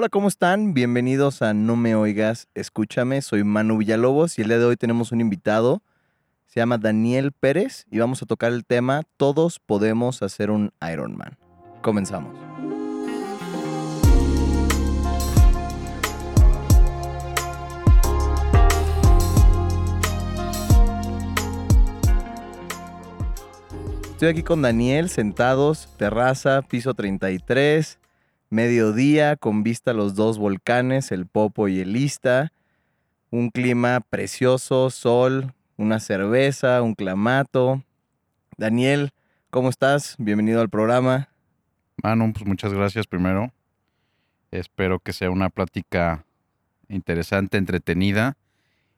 Hola, ¿cómo están? Bienvenidos a No Me Oigas, Escúchame. Soy Manu Villalobos y el día de hoy tenemos un invitado. Se llama Daniel Pérez y vamos a tocar el tema Todos podemos hacer un Ironman. Comenzamos. Estoy aquí con Daniel, sentados, terraza, piso 33, mediodía, con vista a los dos volcanes, el Popo y el Ista. Un clima precioso, sol, una cerveza, un clamato. Daniel, ¿cómo estás? Bienvenido al programa. Manu, pues muchas gracias primero. Espero que sea una plática interesante, entretenida.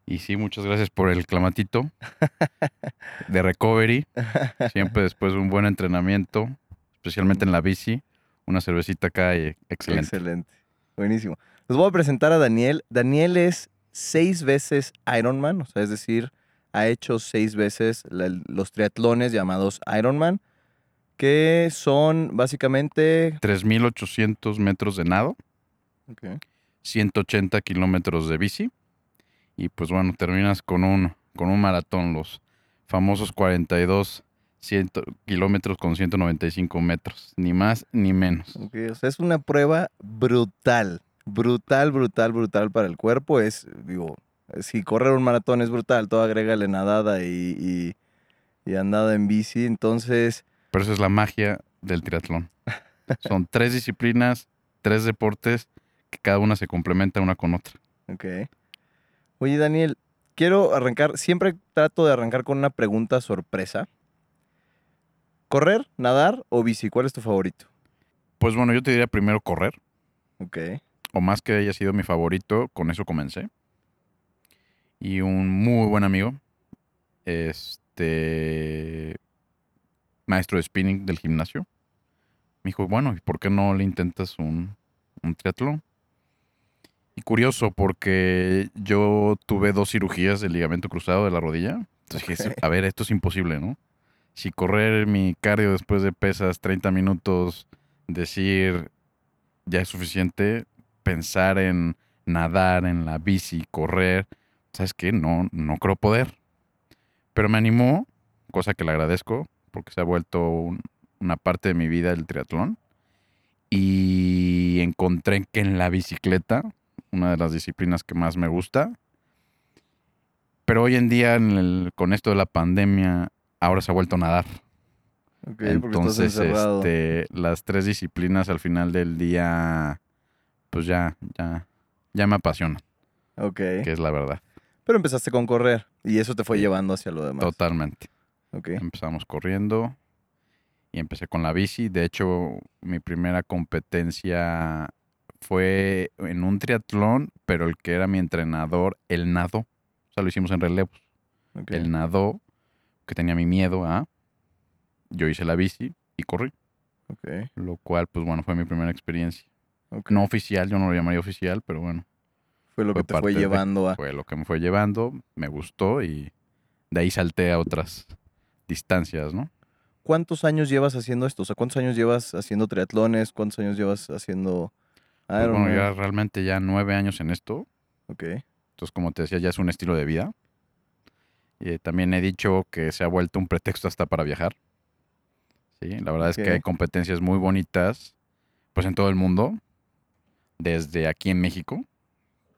Y sí, muchas gracias por el clamatito de recovery. Siempre después de un buen entrenamiento, especialmente en la bici, una cervecita acá y excelente. Excelente. Buenísimo. Les voy a presentar a Daniel. Daniel es seis veces Ironman, o sea, es decir, ha hecho seis veces la- los triatlones llamados Ironman, que son básicamente... 3.800 metros de nado, 180 kilómetros de bici. Y pues bueno, terminas con un, con un maratón, los famosos 42 100 kilómetros con 195 metros. Ni más ni menos. Ok, O sea, es una prueba brutal, brutal, brutal, brutal para el cuerpo. Es, digo, si correr un maratón es brutal, todo agrégale nadada y, y, y andada en bici. Entonces, Pero esa es la magia del triatlón. Son tres disciplinas, tres deportes, que cada una se complementa una con otra. ok. Oye, Daniel, quiero arrancar, siempre trato de arrancar con una pregunta sorpresa. ¿Correr, nadar o bici? ¿Cuál es tu favorito? Pues bueno, yo te diría primero correr, Ok, o más que haya sido mi favorito, con eso comencé. Y un muy buen amigo, este maestro de spinning del gimnasio, me dijo, bueno, ¿y por qué no le intentas un, un triatlón? Y curioso, porque yo tuve dos cirugías del ligamento cruzado de la rodilla. Entonces dije, a ver, esto es imposible, ¿no? Si correr mi cardio después de pesas 30 minutos, decir ya es suficiente, pensar en nadar, en la bici, correr, ¿sabes qué? No, no creo poder. Pero me animó, cosa que le agradezco, porque se ha vuelto un- una parte de mi vida el triatlón. Y encontré que en la bicicleta, una de las disciplinas que más me gusta, pero hoy en día, con esto de la pandemia, ahora se ha vuelto a nadar. ok, porque estás Entonces, este, las tres disciplinas al final del día, pues ya, ya, ya me apasionan, Ok, que es la verdad. pero empezaste con correr y eso te fue Sí. llevando hacia lo demás. Totalmente. Ok, Empezamos corriendo y empecé con la bici. De hecho, mi primera competencia fue en un triatlón, pero el que era mi entrenador, él nadó. O sea, lo hicimos en relevos. ok. Él nadó, que tenía mi miedo a. Yo hice la bici y corrí. ok, Lo cual, pues bueno, fue mi primera experiencia. ok. No oficial, yo no lo llamaría oficial, pero bueno, Fue lo fue que te fue de- llevando a... fue lo que me fue llevando, me gustó y de ahí salté a otras distancias, ¿no? ¿Cuántos años llevas haciendo esto? O sea, ¿cuántos años llevas haciendo triatlones? ¿Cuántos años llevas haciendo Pues bueno, ya realmente ya nueve años en esto, Ok, entonces como te decía, ya es un estilo de vida. Y eh, también he dicho que se ha vuelto un pretexto hasta para viajar. Sí, la verdad es que hay competencias muy bonitas, pues en todo el mundo, desde aquí en México.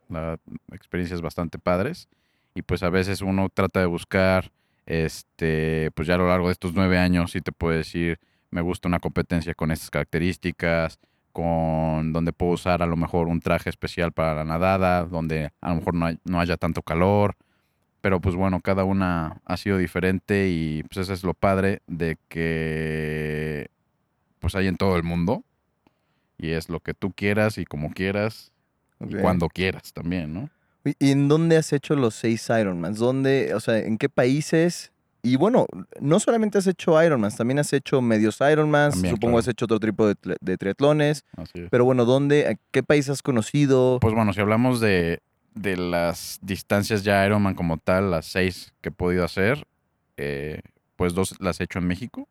La experiencias bastante padres. Y pues a veces uno trata de buscar, este, pues ya a lo largo de estos nueve años, sí te puedo decir, me gusta una competencia con estas características, con donde puedo usar a lo mejor un traje especial para la nadada, donde a lo mejor no, hay- no haya tanto calor. Pero pues bueno, cada una ha sido diferente y pues eso es lo padre de que pues hay en todo el mundo. Y es lo que tú quieras y como quieras y cuando quieras también, ¿no? ¿Y- ¿Y en dónde has hecho los seis Ironmans? ¿Dónde, o sea, en qué países? Y bueno, no solamente has hecho Ironmans, también has hecho medios Ironmans, También, supongo claro. has hecho otro tipo de, tri- de triatlones, Así es. pero bueno, ¿dónde, a qué país has conocido? Pues bueno, si hablamos de, de las distancias ya Ironman como tal, las seis que he podido hacer, eh, pues dos las he hecho en México.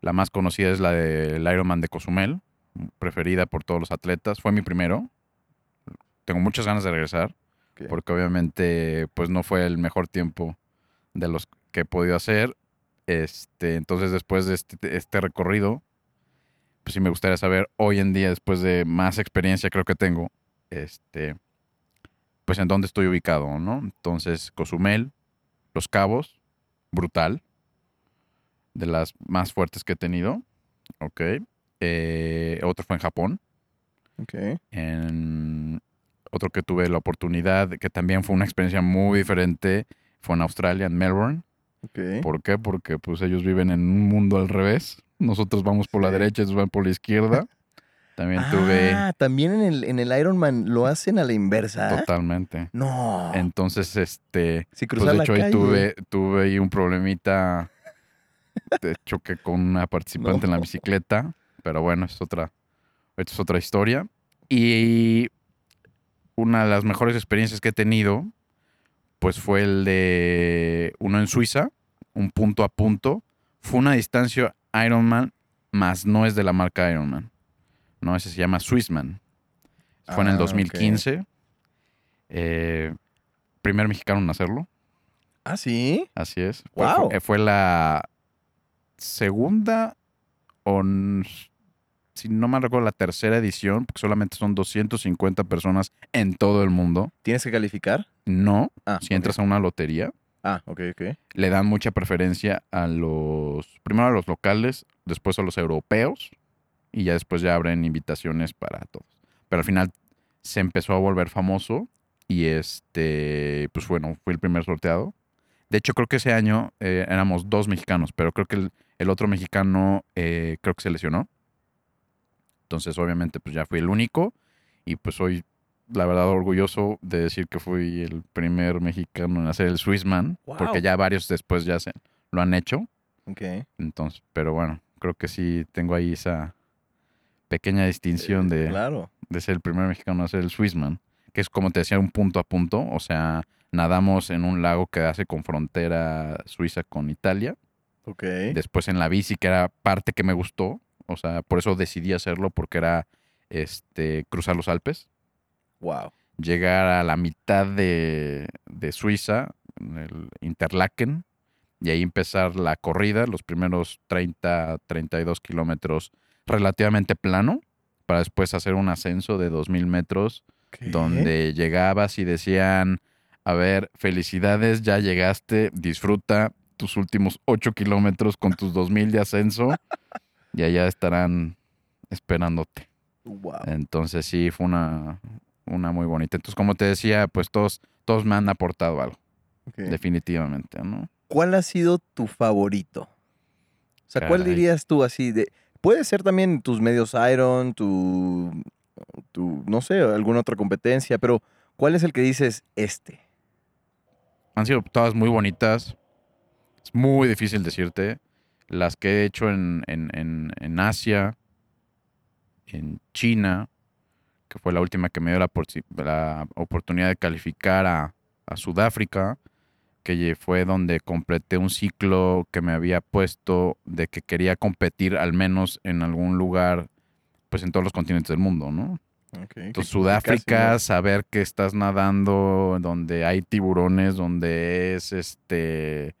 La más conocida es la del Ironman de Cozumel, preferida por todos los atletas. Fue mi primero. Tengo muchas ganas de regresar, porque obviamente pues no fue el mejor tiempo de los que he podido hacer. Este, entonces después de este, este recorrido, pues sí me gustaría saber hoy en día, después de más experiencia creo que tengo, este, pues en dónde estoy ubicado, ¿no? Entonces, Cozumel, Los Cabos, brutal, de las más fuertes que he tenido, ok. Eh, otro fue en Japón, Ok. en otro que tuve la oportunidad, que también fue una experiencia muy diferente, fue en Australia, en Melbourne. Ok. ¿Por qué? Porque pues ellos viven en un mundo al revés. Nosotros vamos por la derecha, ellos van por la izquierda. También tuve Ah, también en el, en el Ironman lo hacen a la inversa. totalmente. No. Entonces, este, si pues de la hecho ahí tuve, tuve ahí un problemita de choque con una participante en la bicicleta. Pero bueno, es otra, esto es otra historia. Y una de las mejores experiencias que he tenido, pues fue el de uno en Suiza, un punto a punto. Fue una distancia Ironman, más no es de la marca Ironman. No, ese se llama Swissman. Fue en Ah, el ok. 2015. Eh, primer mexicano en hacerlo. Ah, sí. Así es. Fue- Guau. Fue, fue la segunda o si no me recuerdo la tercera edición, porque solamente son 250 personas en todo el mundo. ¿Tienes que calificar? No, Ah, si entras a una lotería, Ah, ok, ok. le dan mucha preferencia a los, primero a los locales, después a los europeos y ya después ya abren invitaciones para todos. Pero al final se empezó a volver famoso y este, pues bueno, fue el primer sorteado. De hecho, creo que ese año eh, éramos dos mexicanos, pero creo que el, el otro mexicano eh, creo que se lesionó. Entonces, obviamente, pues ya fui el único y pues soy, la verdad, orgulloso de decir que fui el primer mexicano en hacer el Swissman, Wow. porque ya varios después ya se lo han hecho. Ok. Entonces, pero bueno, creo que sí tengo ahí esa pequeña distinción de, Claro. de ser el primer mexicano en hacer el Swissman, que es como te decía, un punto a punto, o sea, nadamos en un lago que hace con frontera Suiza con Italia, Ok. después en la bici, que era parte que me gustó, o sea, por eso decidí hacerlo, porque era este cruzar los Alpes, Wow. llegar a la mitad de, de Suiza, en el Interlaken, y ahí empezar la corrida, los primeros 30, 32 kilómetros relativamente plano, para después hacer un ascenso de 2.000 metros, donde llegabas y decían, a ver, felicidades, ya llegaste, disfruta tus últimos 8 kilómetros con tus 2.000 de ascenso, y allá estarán esperándote. Wow. Entonces sí, fue una, una muy bonita. Entonces, como te decía, pues todos, todos me han aportado algo, definitivamente, ¿no? ¿Cuál ha sido tu favorito? O sea, ¿cuál dirías tú así de... Puede ser también tus medios Iron, tu, tu, no sé, alguna otra competencia, pero ¿cuál es el que dices este? Han sido todas muy bonitas. Es muy difícil decirte. Las que he hecho en, en, en, en Asia, en China, que fue la última que me dio la, oportunidad de calificar a Sudáfrica, que fue donde completé un ciclo que me había puesto de que quería competir al menos en algún lugar, pues en todos los continentes del mundo, ¿no? Entonces, Sudáfrica, saber que estás nadando donde hay tiburones, donde es este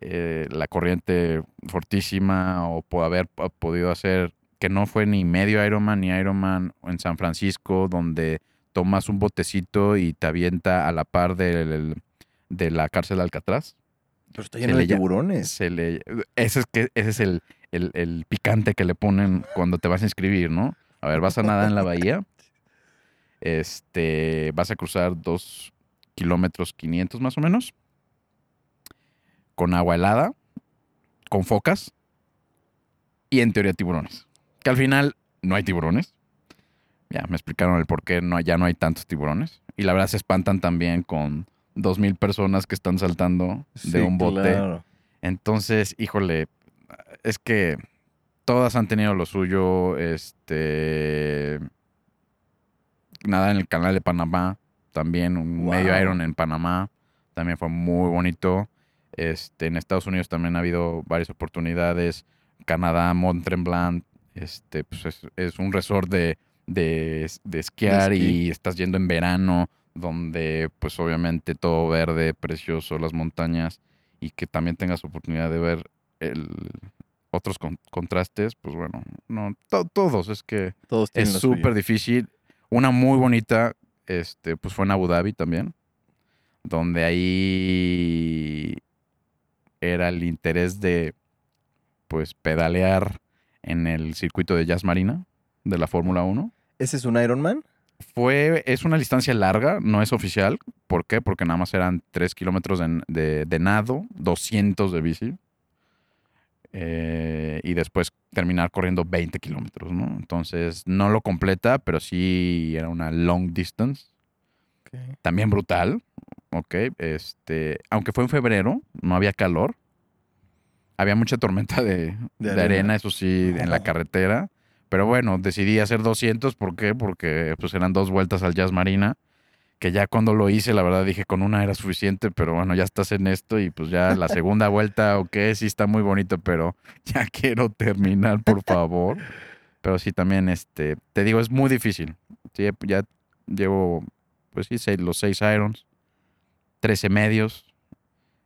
eh, la corriente fortísima, o po- haber po- podido hacer que no fue ni medio Ironman ni Ironman en San Francisco, donde tomas un botecito y te avienta a la par del- de la cárcel de Alcatraz. Pero está se lleno de le llama- tiburones. Se le, ese es, que, ese es el, el- el picante que le ponen cuando te vas a inscribir, ¿no? A ver, vas a nadar en la bahía. Este, vas a cruzar dos kilómetros 500 más o menos. Con agua helada, con focas y en teoría tiburones. Que al final no hay tiburones. Ya me explicaron el por qué no, ya no hay tantos tiburones. Y la verdad se espantan también con dos mil personas que están saltando de un bote. claro. Entonces, híjole, es que todas han tenido lo suyo. Este. Nada en el canal de Panamá, también un medio. Iron en Panamá, también fue muy bonito. Este, en Estados Unidos también ha habido varias oportunidades. Canadá, Mont Tremblant, Este, pues es, es un resort de, de, de esquiar esquí. y estás yendo en verano, donde pues obviamente todo verde, precioso, las montañas, y que también tengas oportunidad de ver el, otros con- contrastes, pues bueno, no, to- todos, es que Todos es súper difícil. Una muy bonita, este, pues fue en Abu Dhabi también, donde ahí era el interés de, pues, pedalear en el circuito de Jazz Marina de la Fórmula 1. ¿Ese es un Ironman? Fue, es una distancia larga, no es oficial. ¿Por qué? Porque nada más eran 3 kilómetros de, de- de nado, 200 de bici. eh, y después terminar corriendo 20 kilómetros, ¿no? Entonces no lo completa, pero sí era una long distance. También brutal, ¿ok? Este, aunque fue en febrero, no había calor. Había mucha tormenta de, De de arena. arena, eso sí, en la carretera. Pero bueno, decidí hacer 200, ¿por qué? Porque pues eran dos vueltas al Jazz Marina, que ya cuando lo hice, la verdad dije con una era suficiente, pero bueno, ya estás en esto y pues ya la segunda vuelta, ok, sí está muy bonito, pero ya quiero terminar, por favor. Pero sí, también, este, te digo, es muy difícil. Sí, ya llevo, pues sí, seis- los seis irons, 13 medios,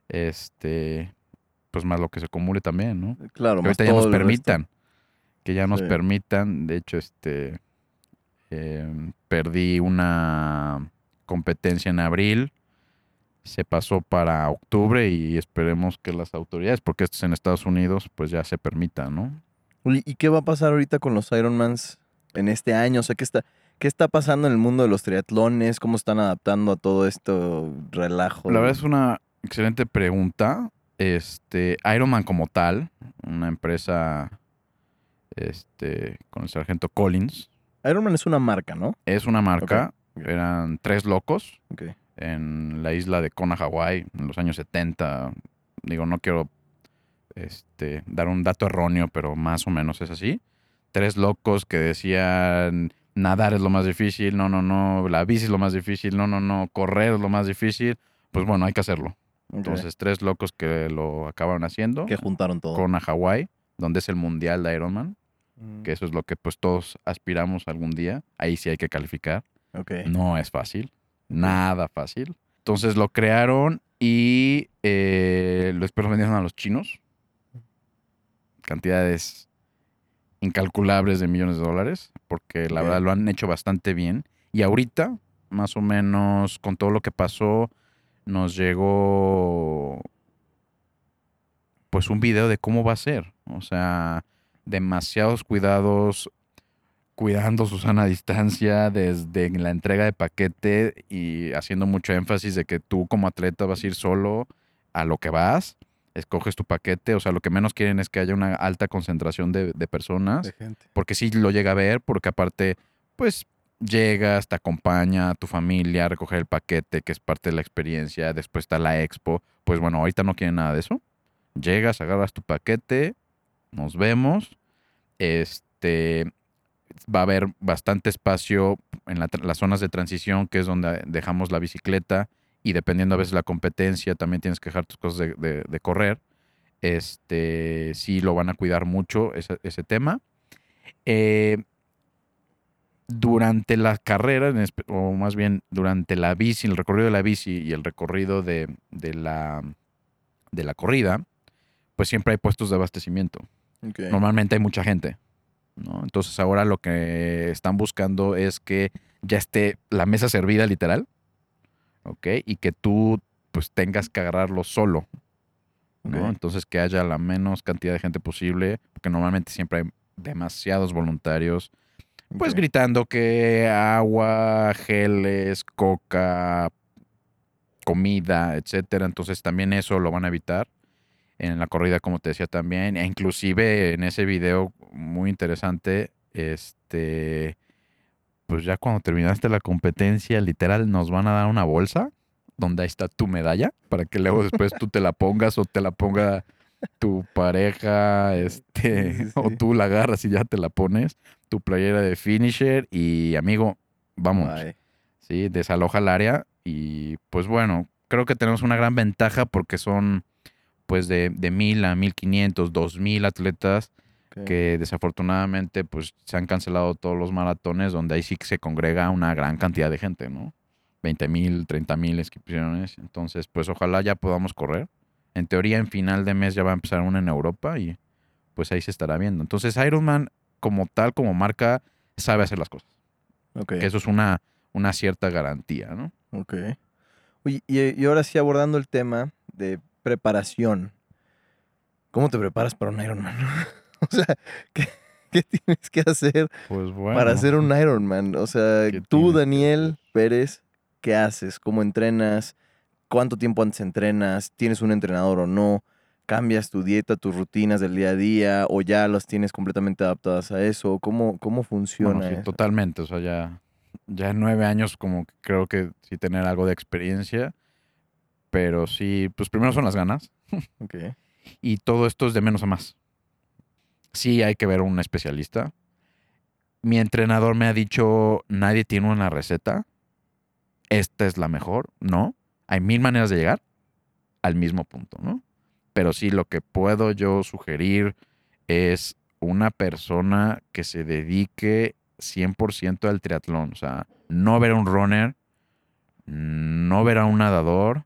este, pues más lo que se acumule también, ¿no? Claro, que más ahorita ya nos resto. Que ya nos Sí. permitan. De hecho, este eh, perdí una competencia en abril. Se pasó para octubre y esperemos que las autoridades, porque esto es en Estados Unidos, pues ya se permita, ¿no? ¿Y qué va a pasar ahorita con los Ironmans en este año? O sea, ¿qué está, ¿qué está pasando en el mundo de los triatlones? ¿Cómo están adaptando a todo esto relajo? La verdad es una excelente pregunta. Este, Ironman como tal, una empresa este, con el sargento Collins, Ironman es una marca, ¿no? es una marca. Eran tres locos en la isla de Kona, Hawái, en los años 70. Digo, no quiero este, dar un dato erróneo, pero más o menos es así. Tres locos que decían nadar es lo más difícil, no, no, no, la bici es lo más difícil, no, no, no, correr es lo más difícil. Pues bueno, hay que hacerlo. Entonces, tres locos que lo acabaron haciendo. que juntaron todo. Kona, Hawái, donde es el mundial de Ironman, Mm, que eso es lo que pues todos aspiramos algún día. Ahí sí hay que calificar. No es fácil, nada fácil. Entonces lo crearon y eh, después lo vendieron a los chinos. Cantidades incalculables de millones de dólares, porque la verdad lo han hecho bastante bien. Y ahorita, más o menos, con todo lo que pasó, nos llegó pues un video de cómo va a ser. O sea, demasiados cuidados, cuidando su sana distancia desde la entrega de paquete y haciendo mucho énfasis de que tú como atleta vas a ir solo a lo que vas, escoges tu paquete, o sea, lo que menos quieren es que haya una alta concentración de, de personas, De gente. porque sí lo llega a ver, porque aparte, pues llegas, te acompaña tu familia a recoger el paquete, que es parte de la experiencia, después está la expo, pues bueno, ahorita no quieren nada de eso. Llegas, agarras tu paquete, nos vemos, este, va a haber bastante espacio en las zonas de transición, que es donde dejamos la bicicleta, y dependiendo a veces la competencia, también tienes que dejar tus cosas de, correr. Este, sí lo van a cuidar mucho ese, tema. Eh, durante la carrera, o más bien durante la bici, el recorrido de la bici y el recorrido de, de la, de la corrida, pues siempre hay puestos de abastecimiento. Normalmente hay mucha gente. ¿no? Entonces ahora lo que están buscando es que ya esté la mesa servida literal, ¿ok? Y que tú pues tengas que agarrarlo solo, ¿no? Entonces que haya la menos cantidad de gente posible, porque normalmente siempre hay demasiados voluntarios, pues gritando que agua, geles, coca, comida, etcétera. Entonces también eso lo van a evitar en la corrida, como te decía también. E inclusive en ese video muy interesante, este, pues ya cuando terminaste la competencia, literal, nos van a dar una bolsa donde ahí está tu medalla para que luego después tú te la pongas o te la ponga tu pareja, este, Sí, o tú la agarras y ya te la pones, tu playera de finisher y amigo, vamos. Bye. ¿sí? Desaloja el área y pues bueno, creo que tenemos una gran ventaja porque son pues de, de 1000 a 1500, 2000 atletas que desafortunadamente pues se han cancelado todos los maratones donde ahí sí que se congrega una gran cantidad de gente, ¿no? 20 mil, 30 mil inscripciones. Entonces, pues ojalá ya podamos correr. En teoría, en final de mes ya va a empezar una en Europa y pues ahí se estará viendo. Entonces, Ironman como tal, como marca, sabe hacer las cosas. Eso es una, una cierta garantía, ¿no? Ok. Oye, y, y ahora sí abordando el tema de preparación. ¿Cómo te preparas para un Ironman? o sea, ¿qué, qué tienes que hacer Pues bueno. para hacer un Ironman? O sea, ¿Qué tú, Daniel? Pérez, ¿qué haces? ¿Cómo entrenas? ¿Cuánto tiempo antes entrenas? ¿Tienes un entrenador o no? ¿Cambias tu dieta, tus rutinas del día a día? ¿O ya las tienes completamente adaptadas a eso? ¿Cómo, cómo funciona Bueno, sí, eso? totalmente. O sea, ya, ya en nueve años como que creo que sí tener algo de experiencia. Pero sí, pues primero son las ganas. Ok. Y todo esto es de menos a más. Sí hay que ver a un especialista. Mi entrenador me ha dicho, nadie tiene una receta. Esta es la mejor. No. Hay mil maneras de llegar al mismo punto, ¿no? Pero sí, lo que puedo yo sugerir es una persona que se dedique 100% al triatlón. O sea, no ver a un runner, no ver a un nadador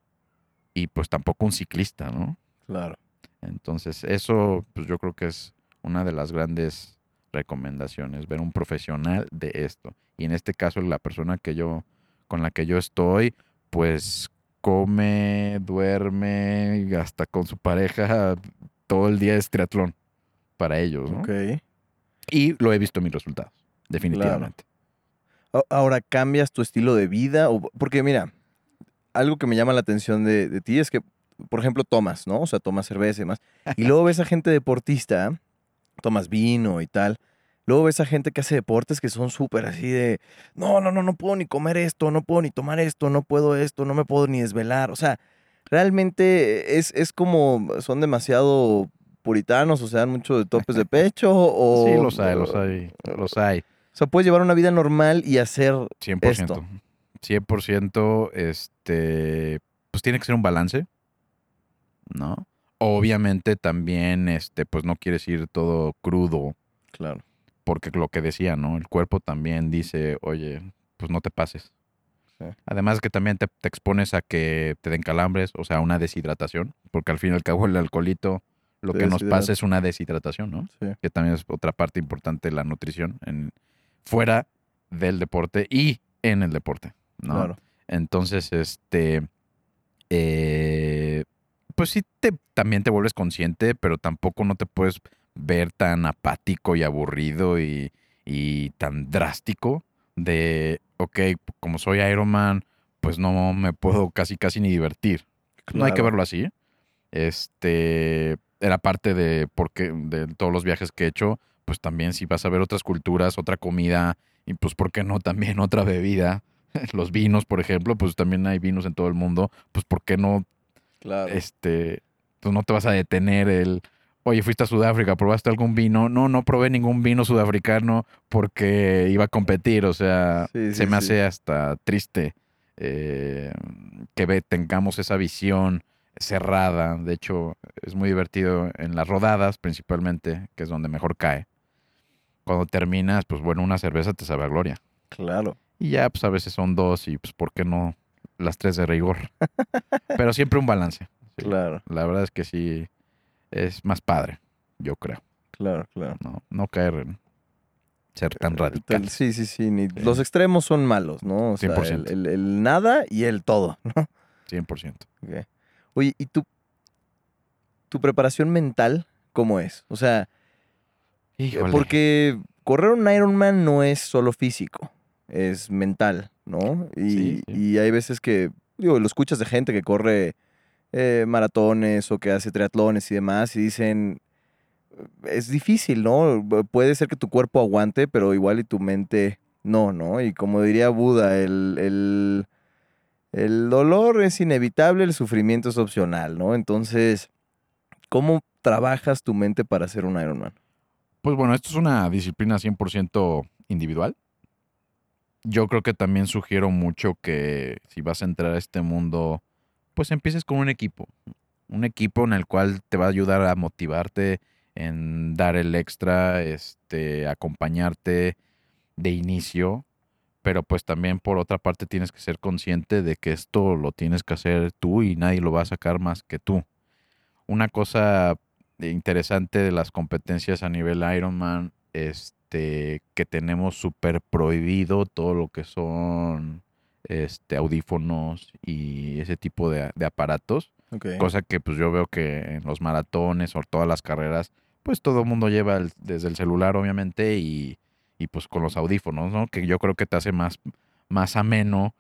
y pues tampoco un ciclista, ¿no? Claro. Entonces, eso pues yo creo que es una de las grandes recomendaciones, ver un profesional de esto. Y en este caso, la persona que yo, con la que yo estoy, pues come, duerme, hasta con su pareja, todo el día es triatlón para ellos, ¿no? Ok. Y lo he visto en mis resultados, definitivamente. Ahora, ¿cambias tu estilo de vida? O, porque mira, algo que me llama la atención de, de ti es que, por ejemplo, tomas, ¿no? O sea, tomas cerveza y demás. Y luego ves a gente deportista, tomas vino y tal. Luego ves a gente que hace deportes que son súper así de, no, no, no, no puedo ni comer esto, no puedo ni tomar esto, no puedo esto, no me puedo ni desvelar. O sea, realmente es, es como, son demasiado puritanos, o sea, dan mucho de topes de pecho o... Sí, los hay, los hay, los hay. O sea, puedes llevar una vida normal y hacer 100%. Esto. 100%, este, pues tiene que ser un balance, ¿no? Obviamente también, este, pues no quieres ir todo crudo, Claro. porque lo que decía, ¿no? El cuerpo también dice, oye, pues no te pases. Sí. Además que también te, te expones a que te den calambres, o sea, una deshidratación, porque al fin y al cabo el alcoholito lo Te que nos pasa es una deshidratación, ¿no? Sí. que también es otra parte importante de la nutrición en, fuera del deporte y en el deporte, ¿no? Claro. Entonces, este, eh, pues sí, te, también te vuelves consciente, pero tampoco no te puedes ver tan apático y aburrido y, y tan drástico de, ok, como soy Iron Man, pues no me puedo casi casi ni divertir. No hay que verlo así. Este era parte de porque de todos los viajes que he hecho, pues también si vas a ver otras culturas, otra comida y pues por qué no también otra bebida, los vinos, por ejemplo, pues también hay vinos en todo el mundo, pues por qué no Claro. este pues no te vas a detener el Oye, fuiste a Sudáfrica, ¿probaste algún vino? No, no probé ningún vino sudafricano porque iba a competir. O sea, Sí, sí, se me sí. hace hasta triste eh, que ve- tengamos esa visión cerrada. De hecho, es muy divertido en las rodadas, principalmente, que es donde mejor cae. Cuando terminas, pues bueno, una cerveza te sabe a gloria. Claro. Y ya, pues a veces son dos y pues, ¿por qué no las tres de rigor? Pero siempre un balance. sí. Claro. La verdad es que sí es más padre, yo creo. Claro, claro. No, no caer en ser tan Eh, radical. Sí, sí, sí. ni- Sí. Los extremos son malos, ¿no? O sea, el, 100%. el- el nada y el todo, ¿no? 100%. Ok. Oye, ¿y tu, tu preparación mental cómo es? O sea, eh, Híjole. porque correr un Ironman no es solo físico, es mental, ¿no? Y, Sí, sí. y hay veces que, digo, lo escuchas de gente que corre eh, maratones o que hace triatlones y demás y dicen, es difícil, ¿no? Puede ser que tu cuerpo aguante, pero igual y tu mente no, ¿no? Y como diría Buda, el, el, el dolor es inevitable, el sufrimiento es opcional, ¿no? Entonces, ¿cómo trabajas tu mente para hacer un Ironman? Pues bueno, esto es una disciplina 100% individual. Yo creo que también sugiero mucho que si vas a entrar a este mundo, pues empieces con un equipo. Un equipo en el cual te va a ayudar a motivarte en dar el extra, este, acompañarte de inicio, pero pues también por otra parte tienes que ser consciente de que esto lo tienes que hacer tú y nadie lo va a sacar más que tú. Una cosa interesante de las competencias a nivel Ironman, este, que tenemos súper prohibido todo lo que son este, audífonos y ese tipo de, de aparatos. Ok. Cosa que pues yo veo que en los maratones o todas las carreras, pues todo el mundo lleva el- desde el celular obviamente y, y, pues con los audífonos, ¿no? Que yo creo que te hace más, más ameno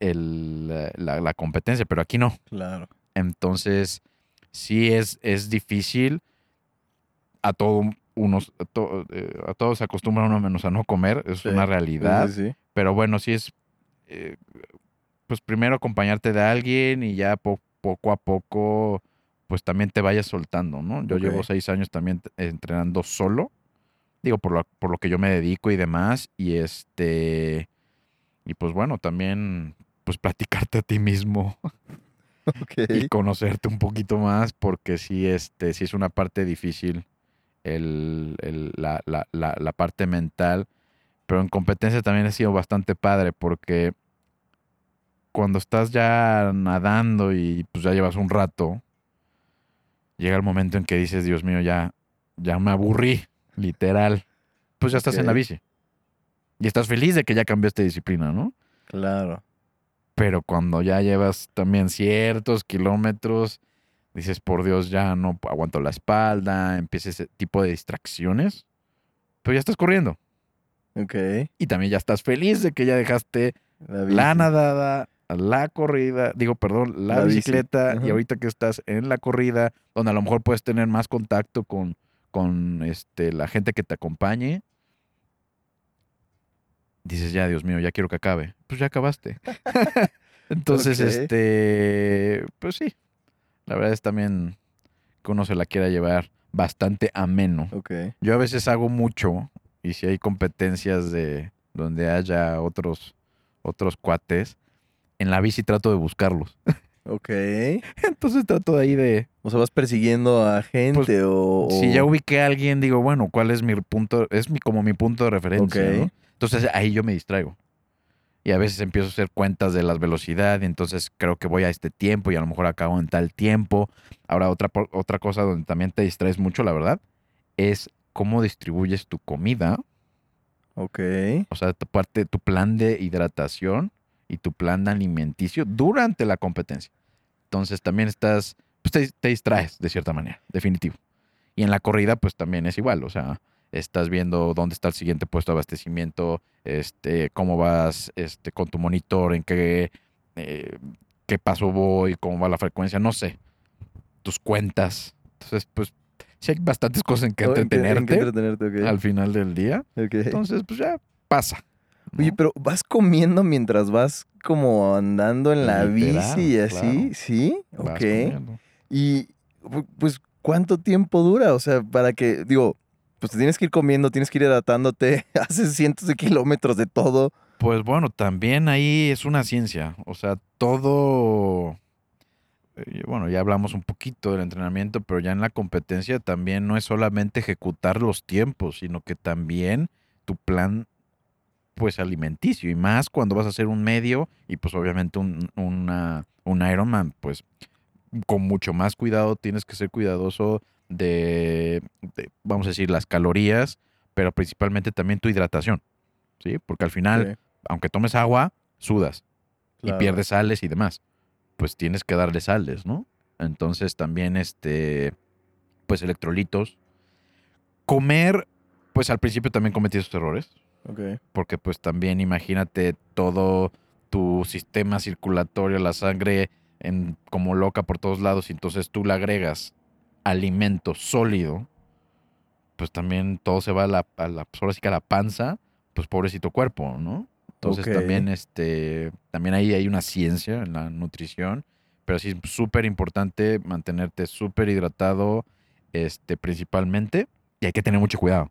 el, la, la competencia, pero aquí no. Claro. Entonces, sí es, es difícil. A todo unos, a, to- eh, a todos se acostumbra uno menos a no comer, es Sí, una realidad. sí, sí. Pero bueno, sí es, eh, pues primero acompañarte de alguien y ya po- poco a poco, pues también te vayas soltando, ¿no? Yo llevo seis años también entrenando solo, digo, por lo, por lo que yo me dedico y demás, y este, y pues bueno, también, pues platicarte a ti mismo y conocerte un poquito más, porque sí, este, sí es una parte difícil, el, el- la, la- la- la parte mental, pero en competencia también ha sido bastante padre, porque cuando estás ya nadando y pues ya llevas un rato, llega el momento en que dices, Dios mío, ya, ya me aburrí, literal. Pues ya estás en la bici. Y estás feliz de que ya cambiaste disciplina, ¿no? Claro. pero cuando ya llevas también ciertos kilómetros, dices, por Dios, ya no aguanto la espalda, empieza ese tipo de distracciones, pero ya estás corriendo. Ok. Y también ya estás feliz de que ya dejaste La, nadada, la corrida, digo, perdón, la, La bici. bicicleta, y ahorita que estás en la corrida, donde a lo mejor puedes tener más contacto con, con este, la gente que te acompañe, dices, ya, Dios mío, ya quiero que acabe. Pues ya acabaste. Entonces, este, pues sí, la verdad es también que uno se la quiera llevar bastante ameno. Ok. Yo a veces hago mucho y si hay competencias de donde haya otros otros cuates, en la bici trato de buscarlos. Ok. Entonces trato de ahí de O sea, vas persiguiendo a gente o, Pues, si o- ya ubiqué a alguien, digo, bueno, ¿cuál es mi punto? Es mi como mi punto de referencia. ¿no? Entonces ahí yo me distraigo. Y a veces empiezo a hacer cuentas de las velocidades y entonces creo que voy a este tiempo y a lo mejor acabo en tal tiempo. Ahora otra otra cosa donde también te distraes mucho, la verdad, es cómo distribuyes tu comida Ok. O sea, tu parte, tu plan de hidratación y tu plan alimenticio durante la competencia. Entonces también estás, pues te, te distraes de cierta manera, definitivo. Y en la corrida, pues también es igual. O sea, estás viendo dónde está el siguiente puesto de abastecimiento, este, cómo vas este, con tu monitor, en qué, eh, qué paso voy, cómo va la frecuencia, no sé. Tus cuentas. Entonces, pues, sí hay bastantes cosas en que Oh, en qué entretenerte entretenerte, ok. al final del día. Ok. Entonces, pues ya pasa. ¿no? Oye, pero vas comiendo mientras vas como andando en la Literal, bici y así, claro. ¿sí? Vas Ok. comiendo. Y pu- pues, ¿cuánto tiempo dura? O sea, para que, digo, pues te tienes que ir comiendo, tienes que ir hidratándote, haces cientos de kilómetros de todo. Pues bueno, también ahí es una ciencia. O sea, todo. eh, Bueno, ya hablamos un poquito del entrenamiento, pero ya en la competencia también no es solamente ejecutar los tiempos, sino que también tu plan, pues alimenticio. Y más cuando vas a hacer un medio y pues obviamente un, una, un Ironman, pues con mucho más cuidado tienes que ser cuidadoso de, de, vamos a decir, las calorías, pero principalmente también tu hidratación. ¿Sí? Porque al final, aunque tomes agua, sudas claro. y pierdes sales y demás. Pues tienes que darle sales, ¿no? Entonces también, este, pues electrolitos. Comer, pues al principio también cometí esos errores, porque pues también imagínate todo tu sistema circulatorio, la sangre en, como loca por todos lados, y entonces tú le agregas alimento sólido, pues también todo se va a la, a la, pues ahora sí que a la panza, pues pobrecito cuerpo, ¿no? Entonces también, este, también ahí hay una ciencia en la nutrición, pero sí es súper importante mantenerte súper hidratado, este, principalmente, y hay que tener mucho cuidado.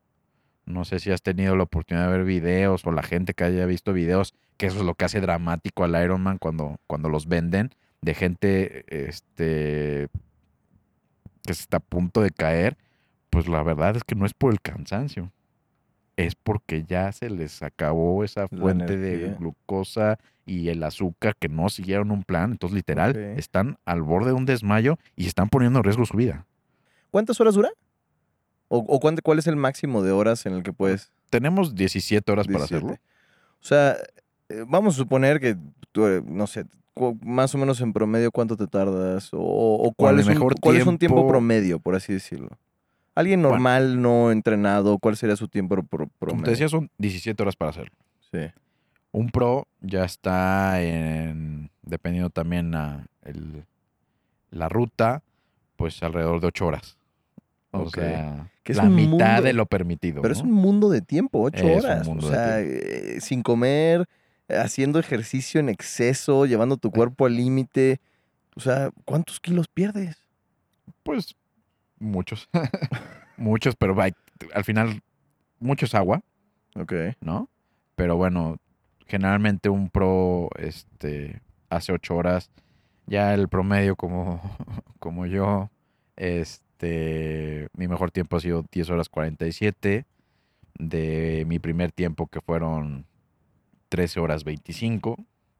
No sé si has tenido la oportunidad de ver videos o la gente que haya visto videos, que eso es lo que hace dramático al Ironman cuando, cuando los venden, de gente, este, que se está a punto de caer pues la verdad es que no es por el cansancio. Es porque ya se les acabó esa fuente de glucosa y el azúcar que no siguieron un plan. Entonces, literal, están al borde de un desmayo y están poniendo en riesgo su vida. ¿Cuántas horas dura? ¿O, o cuánto- cuál es el máximo de horas en el que puedes? Tenemos 17 horas para 17? hacerlo. O sea, eh, vamos a suponer que, tú, eh, no sé, más o menos en promedio cuánto te tardas o, o cuál, es un, cuál es un tiempo tiempo- promedio, por así decirlo. Alguien Bueno. normal, no entrenado, ¿cuál sería su tiempo pro- promedio? Como te decía, son 17 horas para hacerlo. Sí. Un pro ya está en, dependiendo también a el- la ruta, pues alrededor de 8 horas. O sea, Que es la mitad mundo- de lo permitido. Pero es un mundo de tiempo, ocho Es un horas. mundo o sea, eh, sin comer, haciendo ejercicio en exceso, llevando tu cuerpo al límite. O sea, ¿cuántos kilos pierdes? Pues muchos. muchos, pero vai- al final, mucho es agua, Ok. ¿no? Pero bueno, generalmente un pro este, hace 8 horas. Ya el promedio, como, como yo, este, mi mejor tiempo ha sido 10 horas 47. De mi primer tiempo, que fueron 13 horas 25.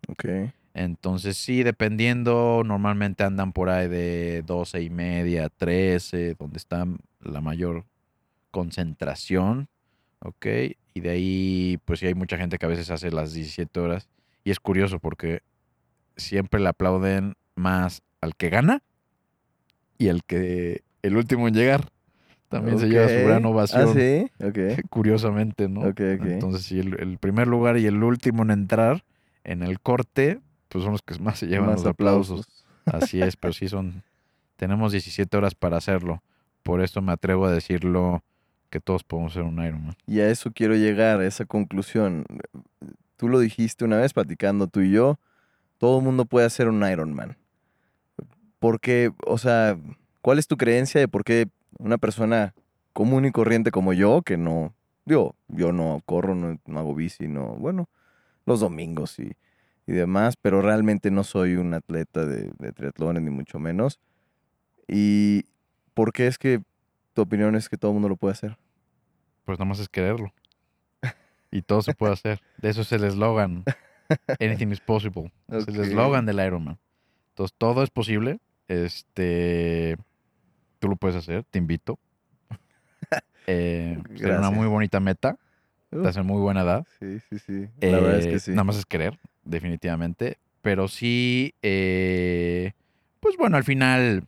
Ok. Entonces, sí, dependiendo, normalmente andan por ahí de 12 y media, 13, donde está la mayor concentración, ¿ok? Y de ahí, pues sí, hay mucha gente que a veces hace las 17 horas. Y es curioso porque siempre le aplauden más al que gana y al que el último en llegar también se lleva su gran ovación. Ah, sí. Ok. Curiosamente, ¿no? Ok, ok. Entonces, sí, el, el primer lugar y el último en entrar en el corte, pues son los que más se llevan Más los aplausos. Así es, pero sí son. Tenemos 17 horas para hacerlo. Por esto me atrevo a decirlo que todos podemos ser un Ironman. Y a eso quiero llegar, a esa conclusión. Tú lo dijiste una vez platicando tú y yo, todo el mundo puede hacer un Ironman. Porque, o sea, ¿cuál es tu creencia de por qué una persona común y corriente como yo, que no, digo, yo no corro, no, no hago bici, no, bueno, los domingos y, y demás, pero realmente no soy un atleta de, de triatlones, ni mucho menos. ¿Y por qué es que tu opinión es que todo el mundo lo puede hacer? Pues nada más es quererlo. Y todo se puede hacer. De eso es el eslogan. Anything is possible. Es el eslogan del Ironman. Entonces, todo es posible. Este. Tú lo puedes hacer, te invito. Eh, sería una muy bonita meta. Estás en muy buena edad. Sí, sí, sí. La verdad es Eh, que sí. Nada más es querer, definitivamente. Pero sí, eh, pues bueno, al final,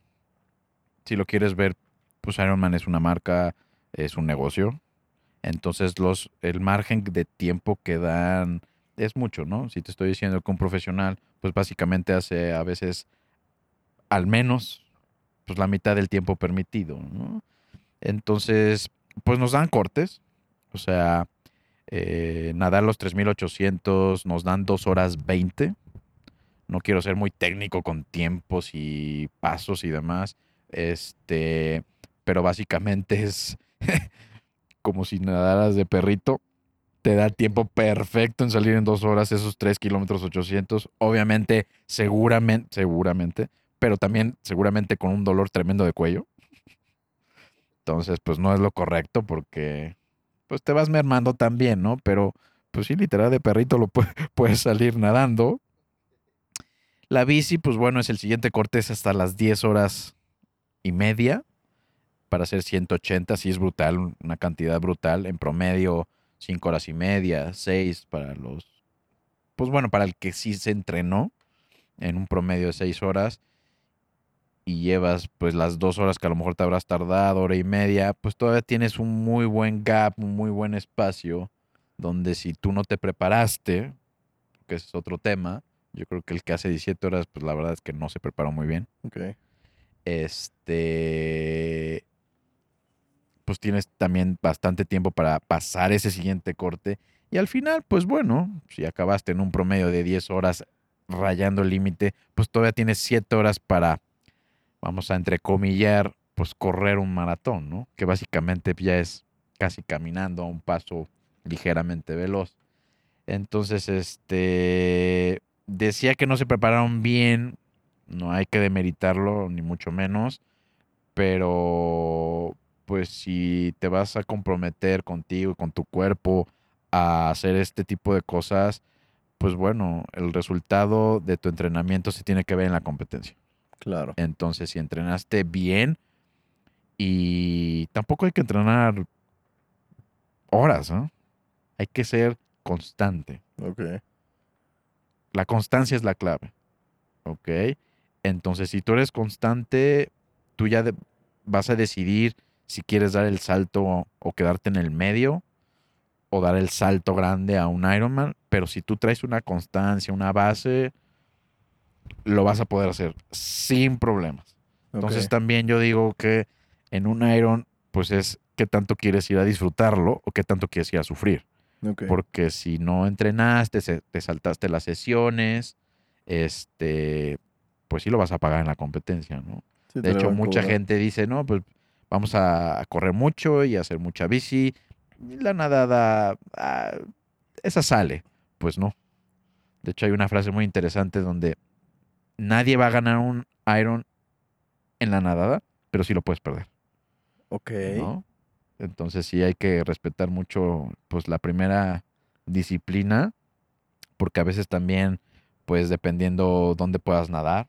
si lo quieres ver, pues Ironman es una marca, es un negocio. Entonces, los, el margen de tiempo que dan es mucho, ¿no? Si te estoy diciendo que un profesional, pues básicamente hace a veces al menos pues la mitad del tiempo permitido. Entonces, pues nos dan cortes, o sea, eh, nadar los 3800 nos dan 2 horas 20. No quiero ser muy técnico con tiempos y pasos y demás. Este, pero básicamente es como si nadaras de perrito. Te da tiempo perfecto en salir en dos horas esos 3 kilómetros 800. Obviamente, seguramente, seguramente, pero también seguramente con un dolor tremendo de cuello. Entonces, pues no es lo correcto porque pues te vas mermando también, ¿no? Pero pues sí, literal de perrito lo pu- puedes salir nadando. La bici, pues bueno, es el siguiente corte, hasta las 10 horas y media para hacer 180, sí es brutal, una cantidad brutal, en promedio 5 horas y media, 6 para los, pues bueno, para el que sí se entrenó en un promedio de 6 horas y llevas pues las dos horas que a lo mejor te habrás tardado, hora y media, pues todavía tienes un muy buen gap, un muy buen espacio, donde si tú no te preparaste, que ese es otro tema, yo creo que el que hace 17 horas, pues la verdad es que no se preparó muy bien. Ok. Este, pues tienes también bastante tiempo para pasar ese siguiente corte. Y al final, pues bueno, si acabaste en un promedio de 10 horas rayando el límite, pues todavía tienes 7 horas para, vamos a entrecomillar, pues correr un maratón, ¿no? Que básicamente ya es casi caminando a un paso ligeramente veloz. Entonces, este, decía que no se prepararon bien, no hay que demeritarlo, ni mucho menos, pero pues si te vas a comprometer contigo, con tu cuerpo, a hacer este tipo de cosas, pues bueno, el resultado de tu entrenamiento se tiene que ver en la competencia. Claro. Entonces, si entrenaste bien y tampoco hay que entrenar horas, ¿no? Hay que ser constante. Ok. La constancia es la clave. ¿Ok? Entonces, si tú eres constante, tú ya de- vas a decidir si quieres dar el salto o quedarte en el medio o dar el salto grande a un Ironman. Pero si tú traes una constancia, una base, lo vas a poder hacer sin problemas. Entonces también yo digo que en un Iron, pues es qué tanto quieres ir a disfrutarlo o qué tanto quieres ir a sufrir. Porque si no entrenaste, te saltaste las sesiones, este, pues sí lo vas a pagar en la competencia, ¿no? Sí, De hecho, mucha gente dice, no, pues vamos a, correr mucho y a hacer mucha bici. La nadada, ah, esa sale. Pues no. De hecho, hay una frase muy interesante donde nadie va a ganar un Iron en la nadada, pero sí lo puedes perder. Ok. ¿no? Entonces sí hay que respetar mucho pues la primera disciplina, porque a veces también, pues dependiendo dónde puedas nadar,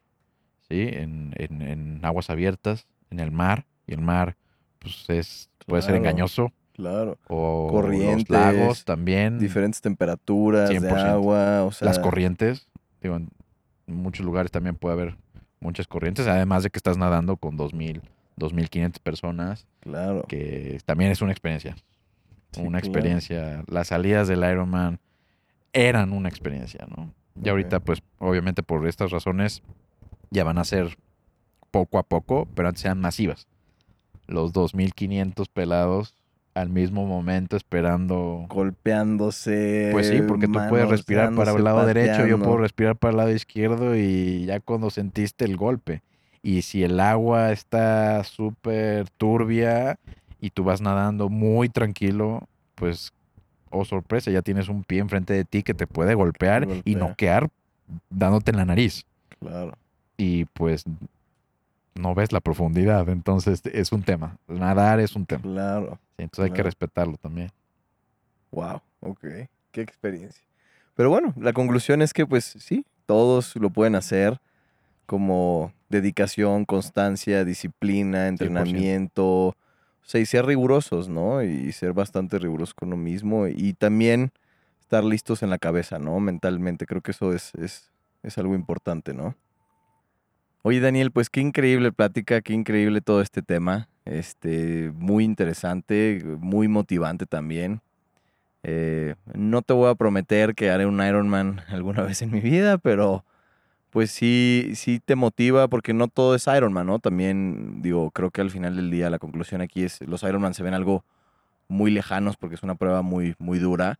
¿sí? En, en- en aguas abiertas, en el mar, y el mar pues es, puede ser engañoso, Claro. o Corrientes, los lagos también, Diferentes temperaturas de 100%. agua, o sea. las corrientes, digo, en muchos lugares también puede haber muchas corrientes, además de que estás nadando con 2.000, 2.500 personas, Claro. que también es una experiencia. Sí, una claro. experiencia. Las salidas del Ironman eran una experiencia, ¿no? Y ahorita, pues, obviamente por estas razones, ya van a ser poco a poco, pero antes eran masivas. Los 2.500 pelados al mismo momento esperando. Golpeándose. Pues sí, porque tú puedes respirar para el lado derecho, yo puedo respirar para el lado izquierdo y ya cuando sentiste el golpe. Y si el agua está súper turbia y tú vas nadando muy tranquilo, pues, oh sorpresa, ya tienes un pie enfrente de ti que te puede golpear y Golpea. noquear dándote en la nariz. Claro. Y pues no ves la profundidad, entonces es un tema. Nadar es un tema. Claro. Sí, entonces hay que respetarlo también. Wow. Ok. Qué experiencia. Pero bueno, la conclusión es que, pues sí, todos lo pueden hacer como dedicación, constancia, disciplina, entrenamiento. O sea, y ser rigurosos, ¿no? Y ser bastante rigurosos con lo mismo. Y también estar listos en la cabeza, ¿no? Mentalmente. Creo que eso es, es, es algo importante, ¿no? Oye, Daniel, pues qué increíble plática, qué increíble todo este tema. Este, muy interesante, muy motivante también. Eh, no te voy a prometer que haré un Ironman alguna vez en mi vida, pero pues sí, sí te motiva porque no todo es Ironman, ¿no? También digo, creo que al final del día la conclusión aquí es los Ironman se ven algo muy lejanos porque es una prueba muy, muy dura,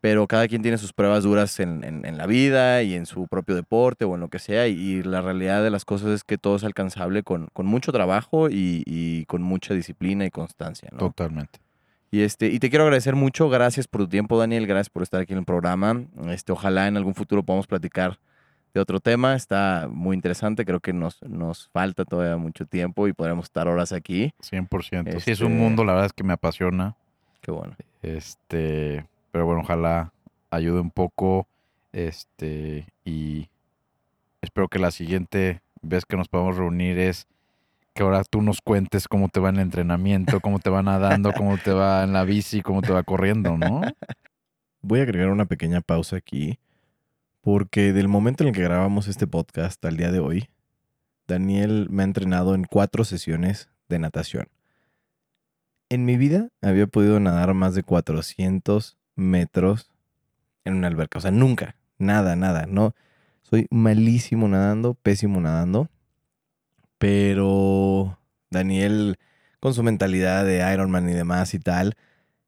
pero cada quien tiene sus pruebas duras en, en- en la vida y en su propio deporte o en lo que sea y, y la realidad de las cosas es que todo es alcanzable con, con mucho trabajo y, y con mucha disciplina y constancia, ¿no? Totalmente. Y, este, y te quiero agradecer mucho. Gracias por tu tiempo, Daniel. Gracias por estar aquí en el programa. Este, ojalá en algún futuro podamos platicar de otro tema. Está muy interesante. Creo que nos, nos falta todavía mucho tiempo y podremos estar horas aquí. 100%. Sí, es un Este- mundo, la verdad es que me apasiona. Qué bueno. Este, pero bueno, ojalá ayude un poco. Este, y espero que la siguiente vez que nos podamos reunir es que ahora tú nos cuentes cómo te va en el entrenamiento, cómo te va nadando, cómo te va en la bici, cómo te va corriendo, ¿no? Voy a agregar una pequeña pausa aquí, porque del momento en el que grabamos este podcast al día de hoy, Daniel me ha entrenado en cuatro sesiones de natación. En mi vida había podido nadar más de 400 metros en una alberca. O sea, nunca. Nada, nada. No. Soy malísimo nadando, pésimo nadando. Pero Daniel, con su mentalidad de Ironman y demás y tal,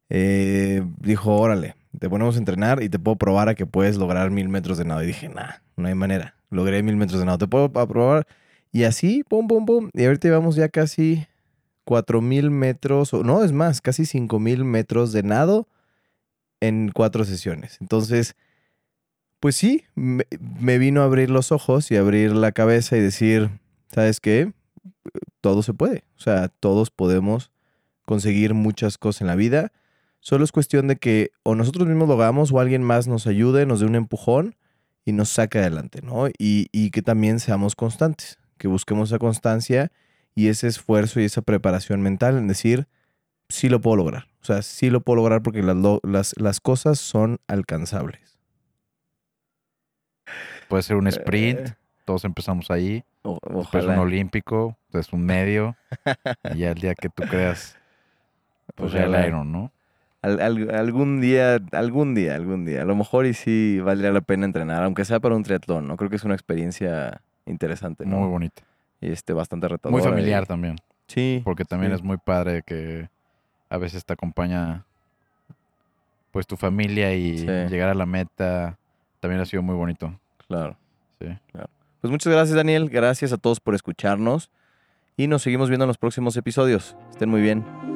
eh, dijo, órale, te ponemos a entrenar y te puedo probar a que puedes lograr mil metros de nado. Y dije, nah, no hay manera. Logré mil metros de nado. Te puedo probar. Y así, pum, pum, pum. Y ahorita llevamos ya casi cuatro mil metros, o no, es más, casi cinco mil metros de nado en cuatro sesiones. Entonces, pues sí, me, vino a abrir los ojos y abrir la cabeza y decir, ¿sabes qué? Todo se puede. O sea, todos podemos conseguir muchas cosas en la vida. Solo es cuestión de que o nosotros mismos lo hagamos o alguien más nos ayude, nos dé un empujón y nos saque adelante, ¿no? Y, y que también seamos constantes, que busquemos esa constancia y ese esfuerzo y esa preparación mental en decir, sí lo puedo lograr. O sea, sí lo puedo lograr porque las, las, las cosas son alcanzables. Puede ser un sprint, Eh, todos empezamos ahí. o- Después un olímpico, después un medio. y ya el día que tú creas, pues ya el Iron, ¿no? Al- al- algún día, algún día, algún día. A lo mejor y sí valdría la pena entrenar, aunque sea para un triatlón, ¿no? Creo que es una experiencia interesante, ¿no? Muy bonito. Y este, bastante retadora. Muy y- familiar también. Sí. Porque también sí. es muy padre que a veces te acompaña pues tu familia y Sí. llegar a la meta también ha sido muy bonito. Claro. Sí. Pues muchas gracias, Daniel. Gracias a todos por escucharnos. Y nos seguimos viendo en los próximos episodios. Estén muy bien.